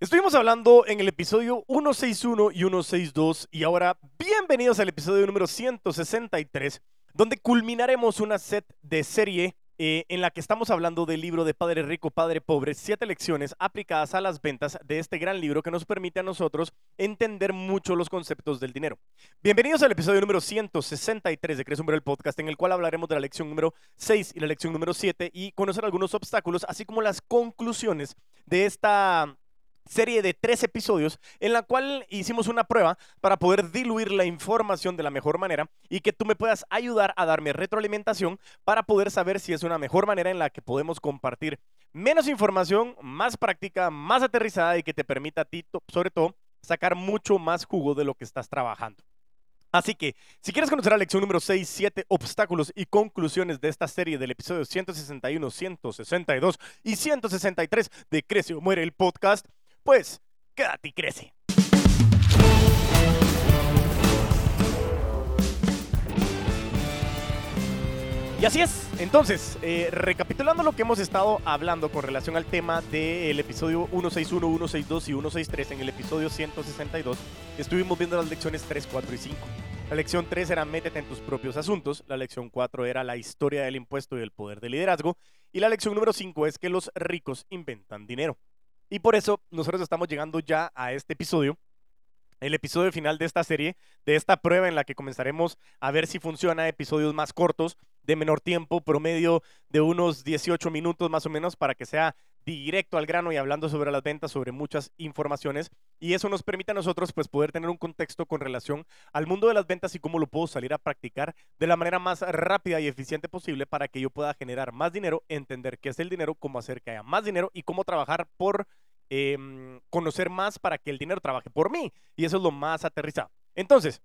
Estuvimos hablando en el episodio 161 y 162 y ahora bienvenidos al episodio número 163, donde culminaremos una set de serie eh, en la que estamos hablando del libro de Padre Rico, Padre Pobre, siete lecciones aplicadas a las ventas de este gran libro que nos permite a nosotros entender mucho los conceptos del dinero. Bienvenidos al episodio número 163 de Crece el Podcast, en el cual hablaremos de la lección número 6 y la lección número 7 y conocer algunos obstáculos, así como las conclusiones de esta serie de tres episodios en la cual hicimos una prueba para poder diluir la información de la mejor manera y que tú me puedas ayudar a darme retroalimentación para poder saber si es una mejor manera en la que podemos compartir menos información, más práctica, más aterrizada y que te permita a ti, sobre todo, sacar mucho más jugo de lo que estás trabajando. Así que, si quieres conocer la lección número 6, 7, obstáculos y conclusiones de esta serie del episodio 161, 162 y 163 de Crece o Muere el podcast, pues quédate y crece. Y así es. Entonces, eh, recapitulando lo que hemos estado hablando con relación al tema del episodio 161, 162 y 163, en el episodio 162 estuvimos viendo las lecciones 3, 4 y 5. La lección 3 era métete en tus propios asuntos, la lección 4 era la historia del impuesto y el poder del liderazgo, y la lección número 5 es que los ricos inventan dinero. Y por eso nosotros estamos llegando ya a este episodio, el episodio final de esta serie, de esta prueba en la que comenzaremos a ver si funciona episodios más cortos, de menor tiempo, promedio de unos 18 minutos más o menos, para que sea directo al grano y hablando sobre las ventas, sobre muchas informaciones. Y eso nos permite a nosotros pues poder tener un contexto con relación al mundo de las ventas y cómo lo puedo salir a practicar de la manera más rápida y eficiente posible para que yo pueda generar más dinero, entender qué es el dinero, cómo hacer que haya más dinero y cómo trabajar por Em, conocer más para que el dinero trabaje por mí. Y eso es lo más aterrizado. Entonces,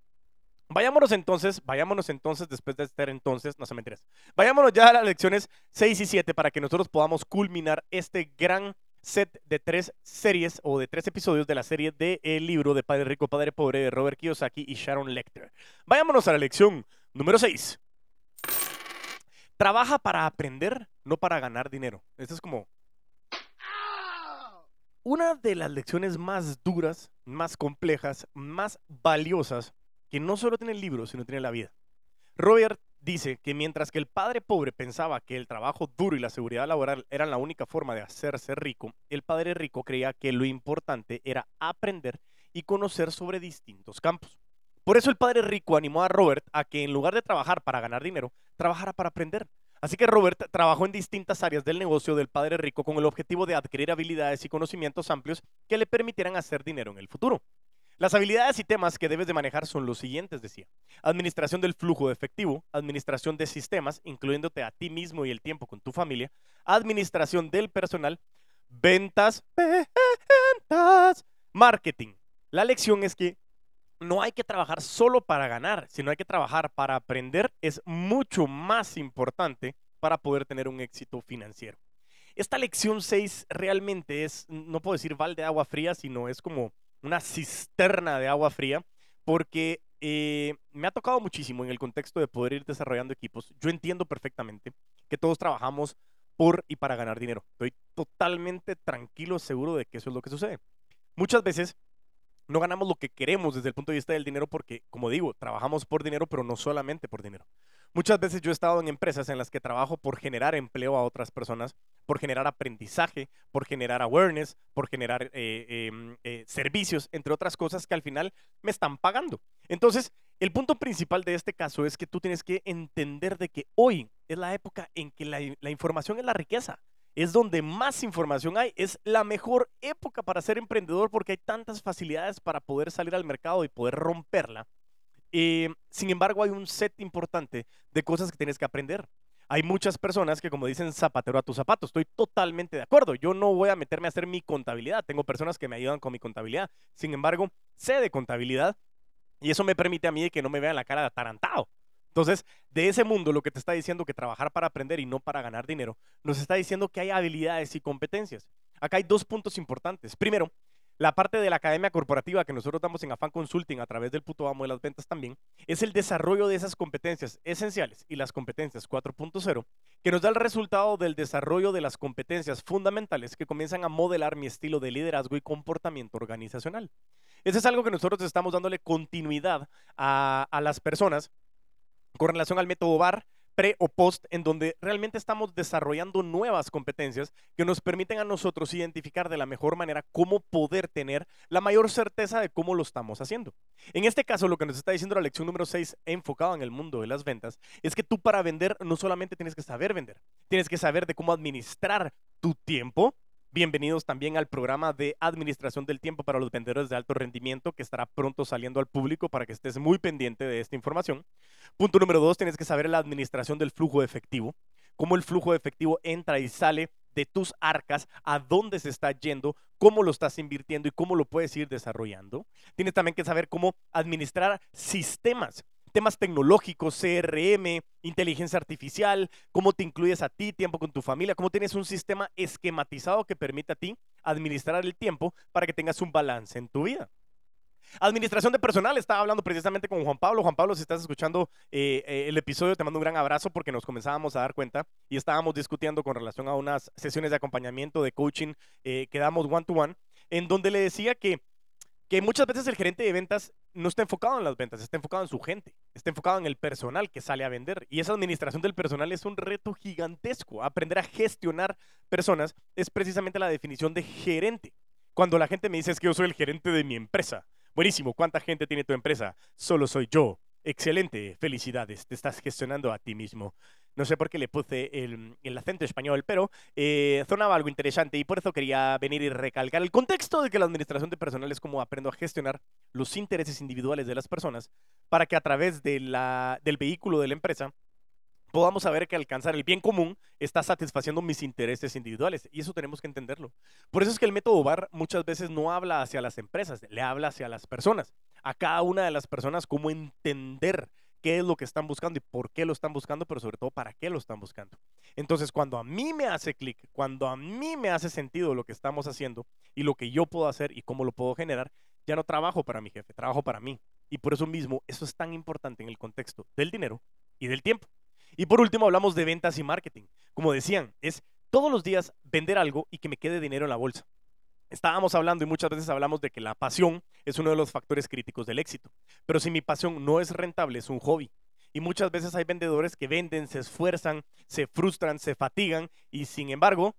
vayámonos entonces, vayámonos entonces después de estar entonces, no se me interesa. Vayámonos ya a las lecciones 6 y 7 para que nosotros podamos culminar este gran set de tres series o de tres episodios de la serie de El libro de Padre Rico, Padre Pobre de Robert Kiyosaki y Sharon Lecter. Vayámonos a la lección número 6. Trabaja para aprender, no para ganar dinero. Esto es como una de las lecciones más duras, más complejas, más valiosas que no solo tiene el libro, sino tiene la vida. Robert dice que mientras que el padre pobre pensaba que el trabajo duro y la seguridad laboral eran la única forma de hacerse rico, el padre rico creía que lo importante era aprender y conocer sobre distintos campos. Por eso el padre rico animó a Robert a que en lugar de trabajar para ganar dinero, trabajara para aprender. Así que Robert trabajó en distintas áreas del negocio del padre rico con el objetivo de adquirir habilidades y conocimientos amplios que le permitieran hacer dinero en el futuro. Las habilidades y temas que debes de manejar son los siguientes, decía. Administración del flujo de efectivo, administración de sistemas, incluyéndote a ti mismo y el tiempo con tu familia, administración del personal, ventas, ventas, marketing. La lección es que no hay que trabajar solo para ganar, sino hay que trabajar para aprender. Es mucho más importante para poder tener un éxito financiero. Esta lección 6 realmente es, no puedo decir balde de agua fría, sino es como una cisterna de agua fría, porque eh, me ha tocado muchísimo en el contexto de poder ir desarrollando equipos. Yo entiendo perfectamente que todos trabajamos por y para ganar dinero. Estoy totalmente tranquilo, seguro de que eso es lo que sucede. Muchas veces no ganamos lo que queremos desde el punto de vista del dinero porque, como digo, trabajamos por dinero, pero no solamente por dinero. Muchas veces yo he estado en empresas en las que trabajo por generar empleo a otras personas, por generar aprendizaje, por generar awareness, por generar eh, em, eh, servicios, entre otras cosas que al final me están pagando. Entonces, el punto principal de este caso es que tú tienes que entender de que hoy es la época en que la información es la riqueza es donde más información hay. Es la mejor época para ser emprendedor porque hay tantas facilidades para poder salir al mercado y poder romperla. Eh, sin embargo, hay un set importante de cosas que tienes que aprender. Hay muchas personas que, como dicen, zapatero a tus zapatos. Estoy totalmente de acuerdo. Yo no voy a meterme a hacer mi contabilidad. Tengo personas que me ayudan con mi contabilidad. Sin embargo, sé de contabilidad y eso me permite a mí que no me vean la cara de atarantado. Entonces, de ese mundo, lo que te está diciendo que trabajar para aprender y no para ganar dinero, nos está diciendo que hay habilidades y competencias. Acá hay dos puntos importantes. Primero, la parte de la academia corporativa que nosotros damos en Afan Consulting a través del puto amo de las ventas también, es el desarrollo de esas competencias esenciales y las competencias 4.0, que nos da el resultado del desarrollo de las competencias fundamentales que comienzan a modelar mi estilo de liderazgo y comportamiento organizacional. Eso es algo que nosotros estamos dándole continuidad a, a las personas con relación al método VAR, pre o post, en donde realmente estamos desarrollando nuevas competencias que nos permiten a nosotros identificar de la mejor manera cómo poder tener la mayor certeza de cómo lo estamos haciendo. En este caso, lo que nos está diciendo la lección número 6, enfocada en el mundo de las ventas, es que tú para vender no solamente tienes que saber vender, tienes que saber de cómo administrar tu tiempo, Bienvenidos también al programa de administración del tiempo para los vendedores de alto rendimiento que estará pronto saliendo al público para que estés muy pendiente de esta información. Punto número dos, tienes que saber la administración del flujo de efectivo, cómo el flujo de efectivo entra y sale de tus arcas, a dónde se está yendo, cómo lo estás invirtiendo y cómo lo puedes ir desarrollando. Tienes también que saber cómo administrar sistemas temas tecnológicos, CRM, inteligencia artificial, cómo te incluyes a ti, tiempo con tu familia, cómo tienes un sistema esquematizado que permite a ti administrar el tiempo para que tengas un balance en tu vida. Administración de personal, estaba hablando precisamente con Juan Pablo. Juan Pablo, si estás escuchando eh, eh, el episodio, te mando un gran abrazo porque nos comenzábamos a dar cuenta y estábamos discutiendo con relación a unas sesiones de acompañamiento, de coaching eh, que damos one to one, en donde le decía que que muchas veces el gerente de ventas no está enfocado en las ventas, está enfocado en su gente, está enfocado en el personal que sale a vender. Y esa administración del personal es un reto gigantesco. Aprender a gestionar personas es precisamente la definición de gerente. Cuando la gente me dice es que yo soy el gerente de mi empresa. Buenísimo, ¿cuánta gente tiene tu empresa? Solo soy yo. Excelente, felicidades, te estás gestionando a ti mismo. No sé por qué le puse el, acento español, pero eh, algo interesante y por eso quería venir y recalcar el contexto de que la administración de personal es como aprendo a gestionar los intereses individuales de las personas para que a través del vehículo de la empresa podamos saber que alcanzar el bien común está satisfaciendo mis intereses individuales. Y eso tenemos que entenderlo. Por eso es que el método VAR muchas veces no habla hacia las empresas, le habla hacia las personas. A cada una de las personas cómo entender qué es lo que están buscando y por qué lo están buscando, pero sobre todo para qué lo están buscando. Entonces, cuando a mí me hace clic, cuando a mí me hace sentido lo que estamos haciendo y lo que yo puedo hacer y cómo lo puedo generar, ya no trabajo para mi jefe, trabajo para mí. Y por eso mismo, eso es tan importante en el contexto del dinero y del tiempo. Y por último, hablamos de ventas y marketing. Como decían, es todos los días vender algo y que me quede dinero en la bolsa. Estábamos hablando y muchas veces hablamos de que la pasión es uno de los factores críticos del éxito. Pero si mi pasión no es rentable, es un hobby. Y muchas veces hay vendedores que venden, se esfuerzan, se frustran, se fatigan y sin embargo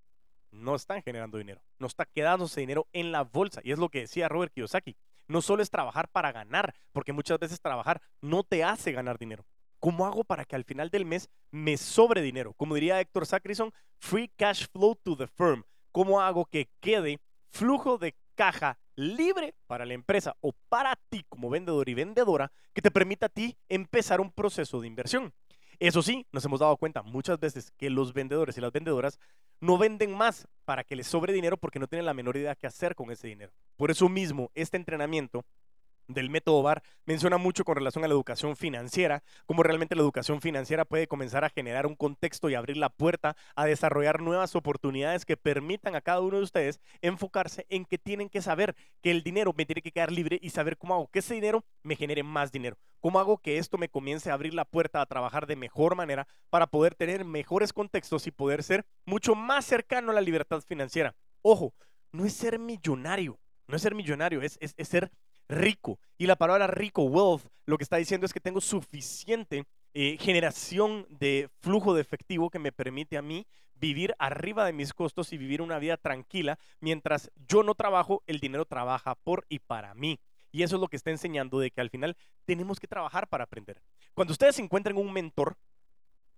no están generando dinero. No está quedándose dinero en la bolsa. Y es lo que decía Robert Kiyosaki. No solo es trabajar para ganar, porque muchas veces trabajar no te hace ganar dinero. ¿Cómo hago para que al final del mes me sobre dinero? Como diría Héctor Sacrison, free cash flow to the firm. ¿Cómo hago que quede flujo de caja libre para la empresa o para ti como vendedor y vendedora que te permita a ti empezar un proceso de inversión. Eso sí, nos hemos dado cuenta muchas veces que los vendedores y las vendedoras no venden más para que les sobre dinero porque no tienen la menor idea qué hacer con ese dinero. Por eso mismo, este entrenamiento del método VAR menciona mucho con relación a la educación financiera, cómo realmente la educación financiera puede comenzar a generar un contexto y abrir la puerta a desarrollar nuevas oportunidades que permitan a cada uno de ustedes enfocarse en que tienen que saber que el dinero me tiene que quedar libre y saber cómo hago que ese dinero me genere más dinero. ¿Cómo hago que esto me comience a abrir la puerta a trabajar de mejor manera para poder tener mejores contextos y poder ser mucho más cercano a la libertad financiera? Ojo, no es ser millonario, no es ser millonario, es, es, es ser rico. Y la palabra rico, wealth, lo que está diciendo es que tengo suficiente eh, generación de flujo de efectivo que me permite a mí vivir arriba de mis costos y vivir una vida tranquila. Mientras yo no trabajo, el dinero trabaja por y para mí. Y eso es lo que está enseñando de que al final tenemos que trabajar para aprender. Cuando ustedes encuentren un mentor,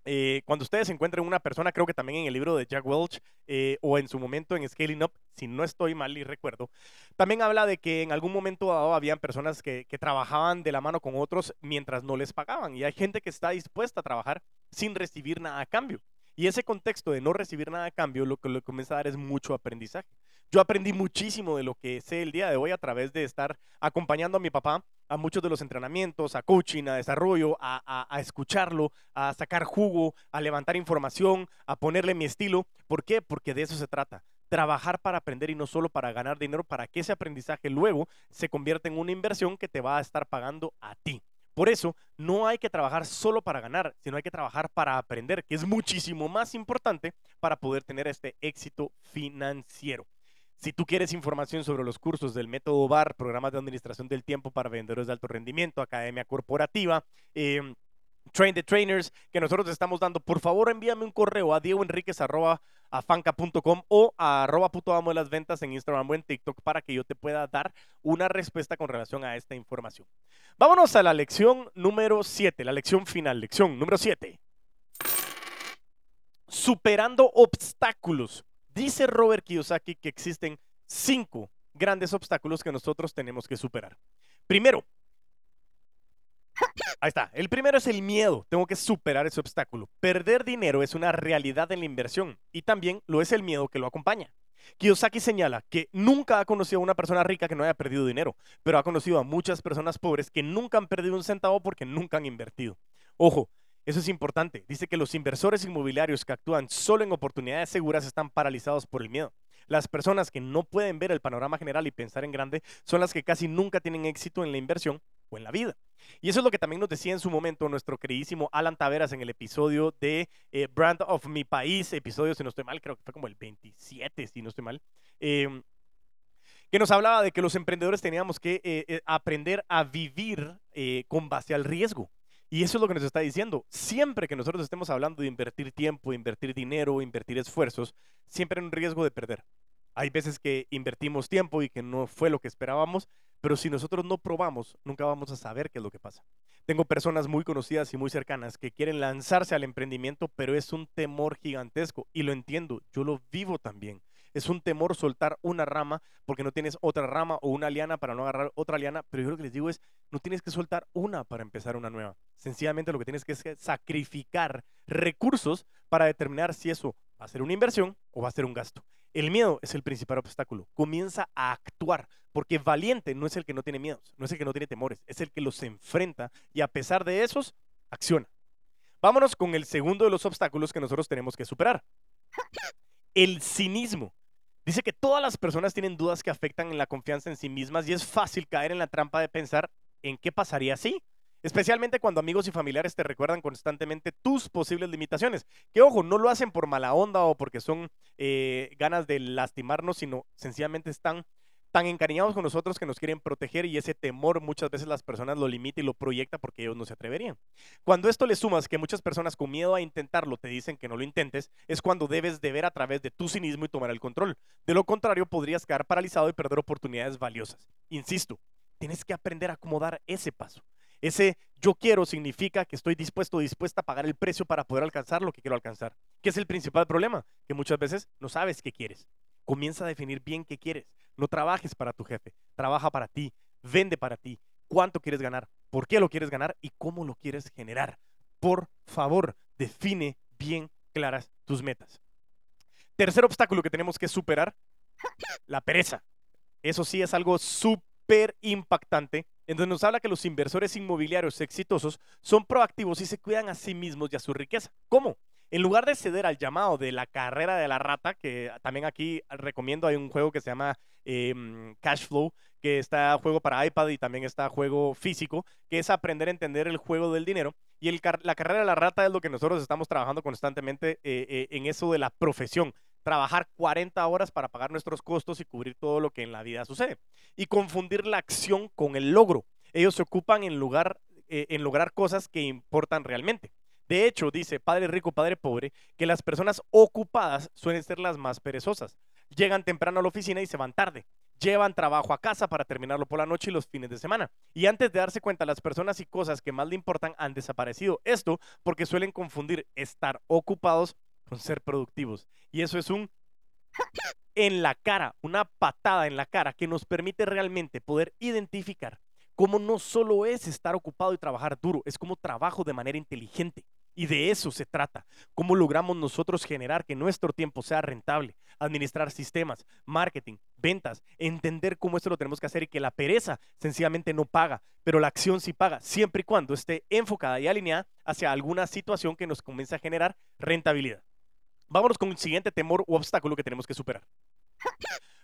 eh, cuando ustedes encuentren una persona, creo que también en el libro de Jack Welch eh, o en su momento en Scaling Up, si no estoy mal y recuerdo, también habla de que en algún momento dado habían personas que, que trabajaban de la mano con otros mientras no les pagaban y hay gente que está dispuesta a trabajar sin recibir nada a cambio. Y ese contexto de no recibir nada a cambio lo que le comienza a dar es mucho aprendizaje. Yo aprendí muchísimo de lo que sé el día de hoy a través de estar acompañando a mi papá a muchos de los entrenamientos, a coaching, a desarrollo, a, escucharlo, a sacar jugo, a levantar información, a ponerle mi estilo. ¿Por qué? Porque de eso se trata. Trabajar para aprender y no solo para ganar dinero, para que ese aprendizaje luego se convierta en una inversión que te va a estar pagando a ti. Por eso, no hay que trabajar solo para ganar, sino hay que trabajar para aprender, que es muchísimo más importante para poder tener este éxito financiero. Si tú quieres información sobre los cursos del método BAR, programas de administración del tiempo para vendedores de alto rendimiento, academia corporativa, em, Train the Trainers que nosotros estamos dando, por favor envíame un correo a diegoenriquez.afanca.com o a arroba puto amo de las ventas en Instagram o en TikTok para que yo te pueda dar una respuesta con relación a esta información. Vámonos a la lección número 7, la lección final, lección número 7. Superando obstáculos Dice Robert Kiyosaki que existen cinco grandes obstáculos que nosotros tenemos que superar. Primero, ahí está, el primero es el miedo, tengo que superar ese obstáculo. Perder dinero es una realidad en la inversión y también lo es el miedo que lo acompaña. Kiyosaki señala que nunca ha conocido a una persona rica que no haya perdido dinero, pero ha conocido a muchas personas pobres que nunca han perdido un centavo porque nunca han invertido. Ojo, eso es importante. Dice que los inversores inmobiliarios que actúan solo en oportunidades seguras están paralizados por el miedo. Las personas que no pueden ver el panorama general y pensar en grande son las que casi nunca tienen éxito en la inversión o en la vida. Y eso es lo que también nos decía en su momento nuestro queridísimo Alan Taveras en el episodio de eh, Brand of Mi País, episodio, si no estoy mal, creo que fue como el 27, si no estoy mal. Em, que nos hablaba de que los emprendedores teníamos que eh, eh, aprender a vivir con base al riesgo. Y eso es lo que nos está diciendo. Siempre que nosotros estemos hablando de invertir tiempo, invertir dinero, invertir esfuerzos, siempre hay un riesgo de perder. Hay veces que invertimos tiempo y que no fue lo que esperábamos, pero si nosotros no probamos, nunca vamos a saber qué es lo que pasa. Tengo personas muy conocidas y muy cercanas que quieren lanzarse al emprendimiento, pero es un temor gigantesco y lo entiendo, yo lo vivo también. Es un temor soltar una rama porque no tienes otra rama o una liana para no agarrar otra liana. Pero yo lo que les digo es, no tienes que soltar una para empezar una nueva. Sencillamente lo que tienes que es sacrificar recursos para determinar si eso va a ser una inversión o va a ser un gasto. El miedo es el principal obstáculo. Comienza a actuar, porque valiente no es el que no tiene miedos, no es el que no tiene temores, es el que los enfrenta y a pesar de esos, acciona. Vámonos con el segundo de los obstáculos que nosotros tenemos que superar. El cinismo. Dice que todas las personas tienen dudas que afectan en la confianza en sí mismas y es fácil caer en la trampa de pensar en qué pasaría si. Especialmente cuando amigos y familiares te recuerdan constantemente tus posibles limitaciones. Que ojo, no lo hacen por mala onda o porque son eh, ganas de lastimarnos, sino sencillamente están tan encariñados con nosotros que nos quieren proteger y ese temor muchas veces las personas lo limita y lo proyecta porque ellos no se atreverían. Cuando esto le sumas que muchas personas con miedo a intentarlo te dicen que no lo intentes, es cuando debes de ver a través de tu cinismo y tomar el control. De lo contrario, podrías quedar paralizado y perder oportunidades valiosas. Insisto, tienes que aprender a acomodar ese paso. Ese yo quiero significa que estoy dispuesto o dispuesta a pagar el precio para poder alcanzar lo que quiero alcanzar. Que es el principal problema, que muchas veces no sabes qué quieres. Comienza a definir bien qué quieres. No trabajes para tu jefe, trabaja para ti, vende para ti. ¿Cuánto quieres ganar? ¿Por qué lo quieres ganar? ¿Y cómo lo quieres generar? Por favor, define bien claras tus metas. Tercer obstáculo que tenemos que superar, la pereza. Eso sí es algo súper impactante, en donde nos habla que los inversores inmobiliarios exitosos son proactivos y se cuidan a sí mismos y a su riqueza. ¿Cómo? En lugar de ceder al llamado de la carrera de la rata, que también aquí recomiendo, hay un juego que se llama eh, Cash Flow, que está juego para iPad y también está juego físico, que es aprender a entender el juego del dinero. Y la carrera de la rata es lo que nosotros estamos trabajando constantemente eh, eh en eso de la profesión. Trabajar 40 horas para pagar nuestros costos y cubrir todo lo que en la vida sucede. Y confundir la acción con el logro. Ellos se ocupan en, lugar, eh, en lograr cosas que importan realmente. De hecho, dice padre rico, padre pobre, que las personas ocupadas suelen ser las más perezosas. Llegan temprano a la oficina y se van tarde. Llevan trabajo a casa para terminarlo por la noche y los fines de semana. Y antes de darse cuenta, las personas y cosas que más le importan han desaparecido. Esto porque suelen confundir estar ocupados con ser productivos. Y eso es un en la cara, una patada en la cara que nos permite realmente poder identificar cómo no solo es estar ocupado y trabajar duro, es como trabajo de manera inteligente. Y de eso se trata, cómo logramos nosotros generar que nuestro tiempo sea rentable, administrar sistemas, marketing, ventas, entender cómo esto lo tenemos que hacer y que la pereza sencillamente no paga, pero la acción sí paga, siempre y cuando esté enfocada y alineada hacia alguna situación que nos comience a generar rentabilidad. Vámonos con el siguiente temor u obstáculo que tenemos que superar.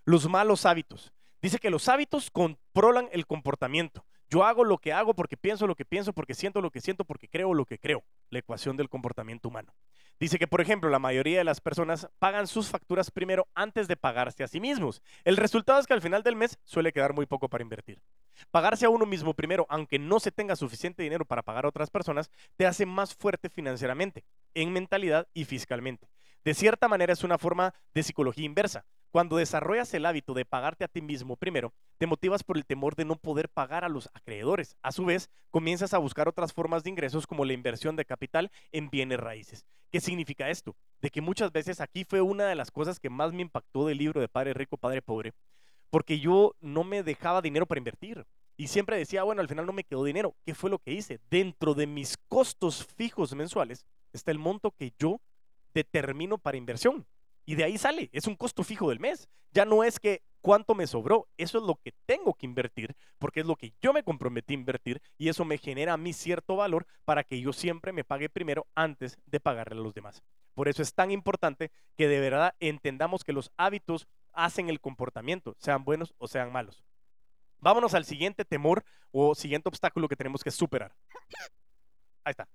Los malos hábitos. Dice que los hábitos controlan el comportamiento. Yo hago lo que hago porque pienso lo que pienso, porque siento lo que siento, porque creo lo que creo. La ecuación del comportamiento humano. Dice que, por ejemplo, la mayoría de las personas pagan sus facturas primero antes de pagarse a sí mismos. El resultado es que al final del mes suele quedar muy poco para invertir. Pagarse a uno mismo primero, aunque no se tenga suficiente dinero para pagar a otras personas, te hace más fuerte financieramente, en mentalidad y fiscalmente. De cierta manera es una forma de psicología inversa. Cuando desarrollas el hábito de pagarte a ti mismo primero, te motivas por el temor de no poder pagar a los acreedores. A su vez, comienzas a buscar otras formas de ingresos como la inversión de capital en bienes raíces. ¿Qué significa esto? De que muchas veces aquí fue una de las cosas que más me impactó del libro de Padre Rico, Padre Pobre, porque yo no me dejaba dinero para invertir. Y siempre decía, bueno, al final no me quedó dinero. ¿Qué fue lo que hice? Dentro de mis costos fijos mensuales está el monto que yo determino para inversión. Y de ahí sale, es un costo fijo del mes. Ya no es que cuánto me sobró, eso es lo que tengo que invertir, porque es lo que yo me comprometí a invertir y eso me genera a mí cierto valor para que yo siempre me pague primero antes de pagarle a los demás. Por eso es tan importante que de verdad entendamos que los hábitos hacen el comportamiento, sean buenos o sean malos. Vámonos al siguiente temor o siguiente obstáculo que tenemos que superar. Ahí está.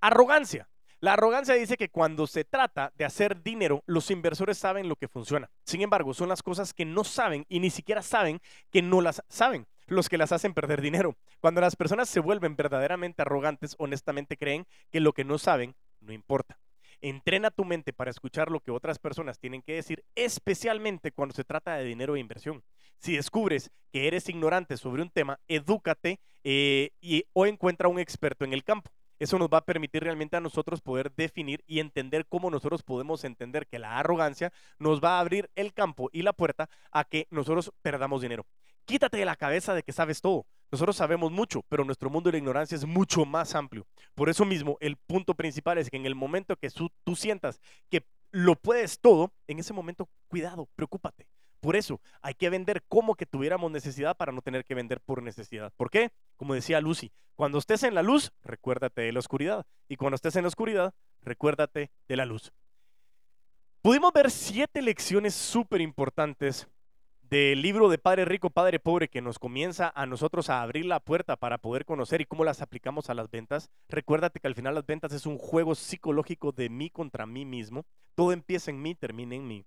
Arrogancia. La arrogancia dice que cuando se trata de hacer dinero, los inversores saben lo que funciona. Sin embargo, son las cosas que no saben y ni siquiera saben que no las saben los que las hacen perder dinero. Cuando las personas se vuelven verdaderamente arrogantes, honestamente creen que lo que no saben no importa. Entrena tu mente para escuchar lo que otras personas tienen que decir, especialmente cuando se trata de dinero e inversión. Si descubres que eres ignorante sobre un tema, edúcate eh, y, o encuentra un experto en el campo. Eso nos va a permitir realmente a nosotros poder definir y entender cómo nosotros podemos entender que la arrogancia nos va a abrir el campo y la puerta a que nosotros perdamos dinero. Quítate de la cabeza de que sabes todo. Nosotros sabemos mucho, pero nuestro mundo de la ignorancia es mucho más amplio. Por eso mismo, el punto principal es que en el momento que tú, sientas que lo puedes todo, en ese momento, cuidado, preocúpate. Por eso hay que vender como que tuviéramos necesidad para no tener que vender por necesidad. ¿Por qué? Como decía Lucy, cuando estés en la luz, recuérdate de la oscuridad. Y cuando estés en la oscuridad, recuérdate de la luz. Pudimos ver siete lecciones súper importantes del libro de Padre Rico, Padre Pobre, que nos comienza a nosotros a abrir la puerta para poder conocer y cómo las aplicamos a las ventas. Recuérdate que al final las ventas es un juego psicológico de mí contra mí mismo. Todo empieza en mí, termina en mí.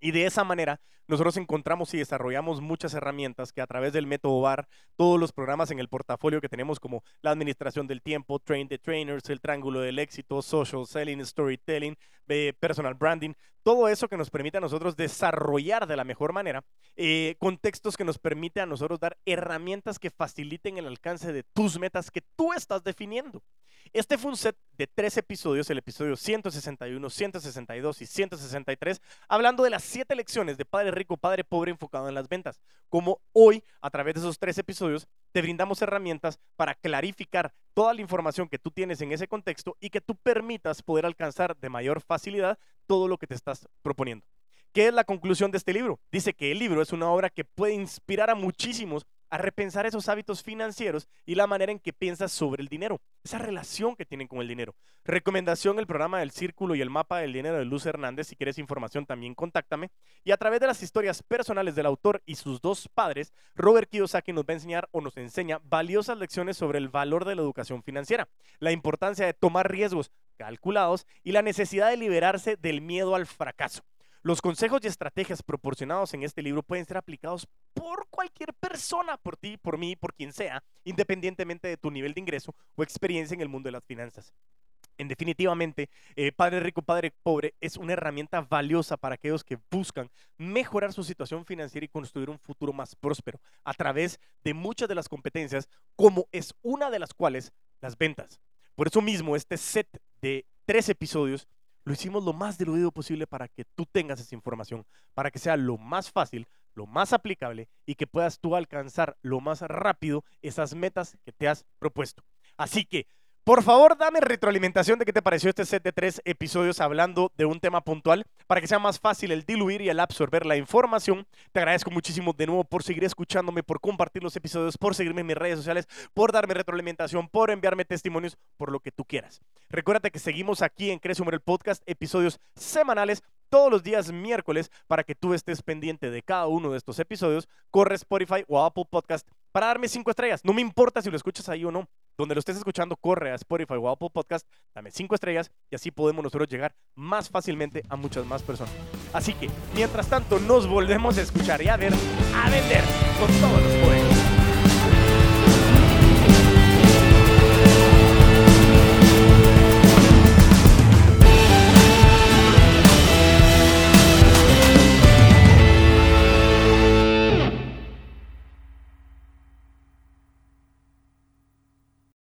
Y de esa manera nosotros encontramos y desarrollamos muchas herramientas que a través del método VAR, todos los programas en el portafolio que tenemos como la administración del tiempo, Train the Trainers, el Triángulo del Éxito, Social Selling, Storytelling, Personal Branding, todo eso que nos permite a nosotros desarrollar de la mejor manera, eh, contextos que nos permite a nosotros dar herramientas que faciliten el alcance de tus metas que tú estás definiendo. Este fue un set de tres episodios, el episodio 161, 162 y 163, hablando de las siete lecciones de Padre Rico, Padre Pobre enfocado en las ventas. Como hoy, a través de esos tres episodios, te brindamos herramientas para clarificar toda la información que tú tienes en ese contexto y que tú permitas poder alcanzar de mayor facilidad todo lo que te estás proponiendo. ¿Qué es la conclusión de este libro? Dice que el libro es una obra que puede inspirar a muchísimos a repensar esos hábitos financieros y la manera en que piensas sobre el dinero, esa relación que tienen con el dinero. Recomendación, el programa del Círculo y el mapa del dinero de Luz Hernández. Si quieres información también contáctame. Y a través de las historias personales del autor y sus dos padres, Robert Kiyosaki nos va a enseñar o nos enseña valiosas lecciones sobre el valor de la educación financiera, la importancia de tomar riesgos calculados y la necesidad de liberarse del miedo al fracaso. Los consejos y estrategias proporcionados en este libro pueden ser aplicados por cualquier persona, por ti, por mí, por quien sea, independientemente de tu nivel de ingreso o experiencia en el mundo de las finanzas. En definitivamente, eh, Padre Rico, Padre Pobre es una herramienta valiosa para aquellos que buscan mejorar su situación financiera y construir un futuro más próspero a través de muchas de las competencias, como es una de las cuales las ventas. Por eso mismo, este set de tres episodios lo hicimos lo más diluido posible para que tú tengas esa información, para que sea lo más fácil, lo más aplicable y que puedas tú alcanzar lo más rápido esas metas que te has propuesto. Así que por favor, dame retroalimentación de qué te pareció este set de tres episodios hablando de un tema puntual para que sea más fácil el diluir y el absorber la información. Te agradezco muchísimo de nuevo por seguir escuchándome, por compartir los episodios, por seguirme en mis redes sociales, por darme retroalimentación, por enviarme testimonios, por lo que tú quieras. Recuerda que seguimos aquí en Crece el Podcast, episodios semanales todos los días miércoles para que tú estés pendiente de cada uno de estos episodios. Corre Spotify o Apple Podcast para darme cinco estrellas. No me importa si lo escuchas ahí o no. Donde lo estés escuchando, corre a Spotify o Apple Podcast, dame cinco estrellas y así podemos nosotros llegar más fácilmente a muchas más personas. Así que, mientras tanto, nos volvemos a escuchar y a ver, a vender con todos los poderes.